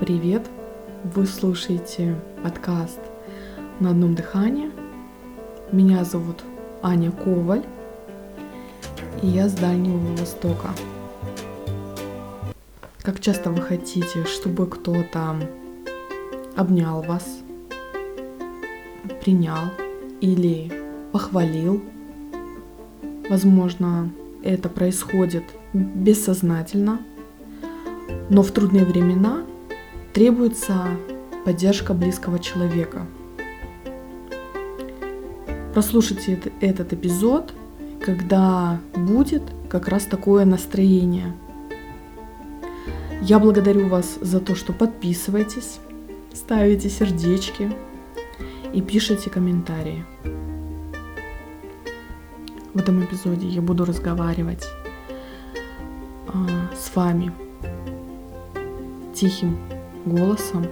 Привет! Вы слушаете подкаст «На одном дыхании». Меня зовут Аня Коваль, и я с Дальнего Востока. Как часто вы хотите, чтобы кто-то обнял вас, принял или похвалил? Возможно, это происходит бессознательно, но в трудные времена требуется поддержка близкого человека. Прослушайте этот эпизод, когда будет как раз такое настроение. Я благодарю вас за то, что подписываетесь, ставите сердечки и пишите комментарии. В этом эпизоде я буду разговаривать э, с вами тихим голосом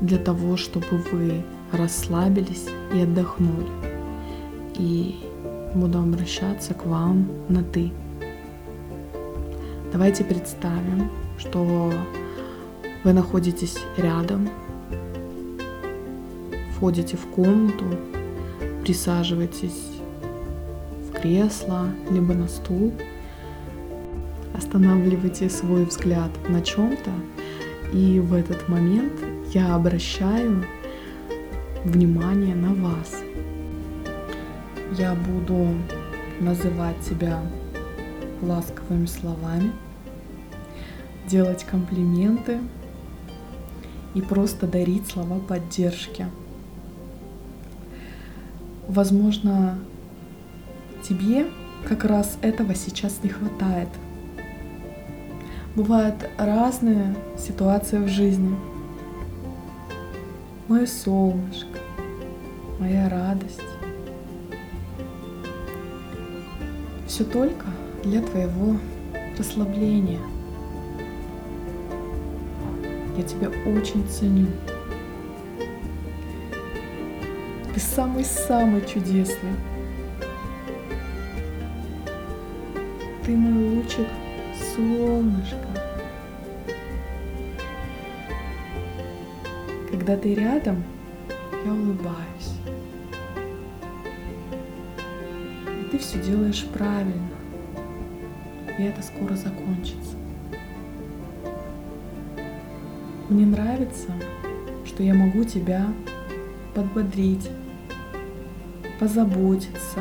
для того, чтобы вы расслабились и отдохнули. И буду обращаться к вам на ты. Давайте представим, что вы находитесь рядом, входите в комнату, присаживаетесь в кресло, либо на стул, останавливаете свой взгляд на чем-то и в этот момент я обращаю внимание на вас. Я буду называть тебя ласковыми словами, делать комплименты и просто дарить слова поддержки. Возможно, тебе как раз этого сейчас не хватает – Бывают разные ситуации в жизни. Мое солнышко, моя радость. Все только для твоего расслабления. Я тебя очень ценю. Ты самый-самый чудесный. Ты мой лучик солнышко. Когда ты рядом, я улыбаюсь. И ты все делаешь правильно. И это скоро закончится. Мне нравится, что я могу тебя подбодрить, позаботиться,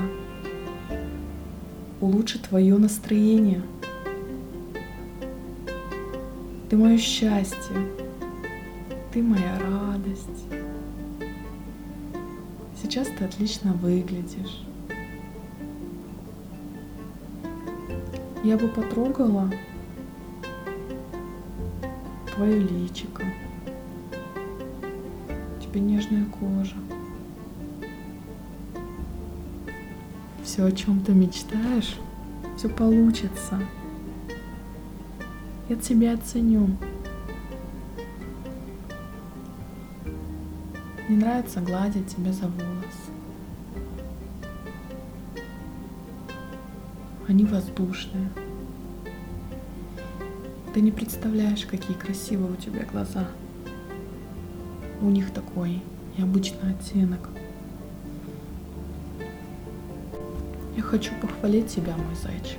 улучшить твое настроение – ты мое счастье. Ты моя радость. Сейчас ты отлично выглядишь. Я бы потрогала твое личико. У тебя нежная кожа. Все, о чем ты мечтаешь, все получится. Я тебя оценю. Мне нравится гладить тебя за волосы. Они воздушные. Ты не представляешь, какие красивые у тебя глаза. У них такой необычный оттенок. Я хочу похвалить тебя, мой зайчик.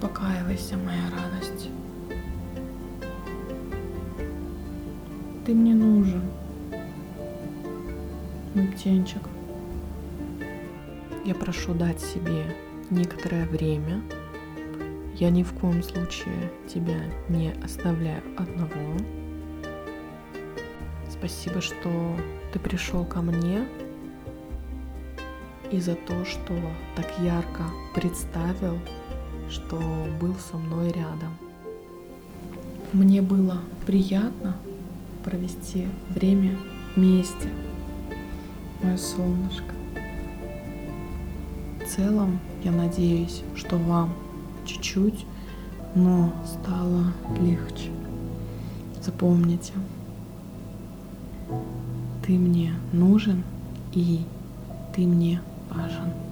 Успокаивайся, моя радость. Ты мне нужен, мой птенчик. Я прошу дать себе некоторое время. Я ни в коем случае тебя не оставляю одного. Спасибо, что ты пришел ко мне и за то, что так ярко представил что был со мной рядом. Мне было приятно провести время вместе, мое солнышко. В целом, я надеюсь, что вам чуть-чуть, но стало легче. Запомните, ты мне нужен и ты мне важен.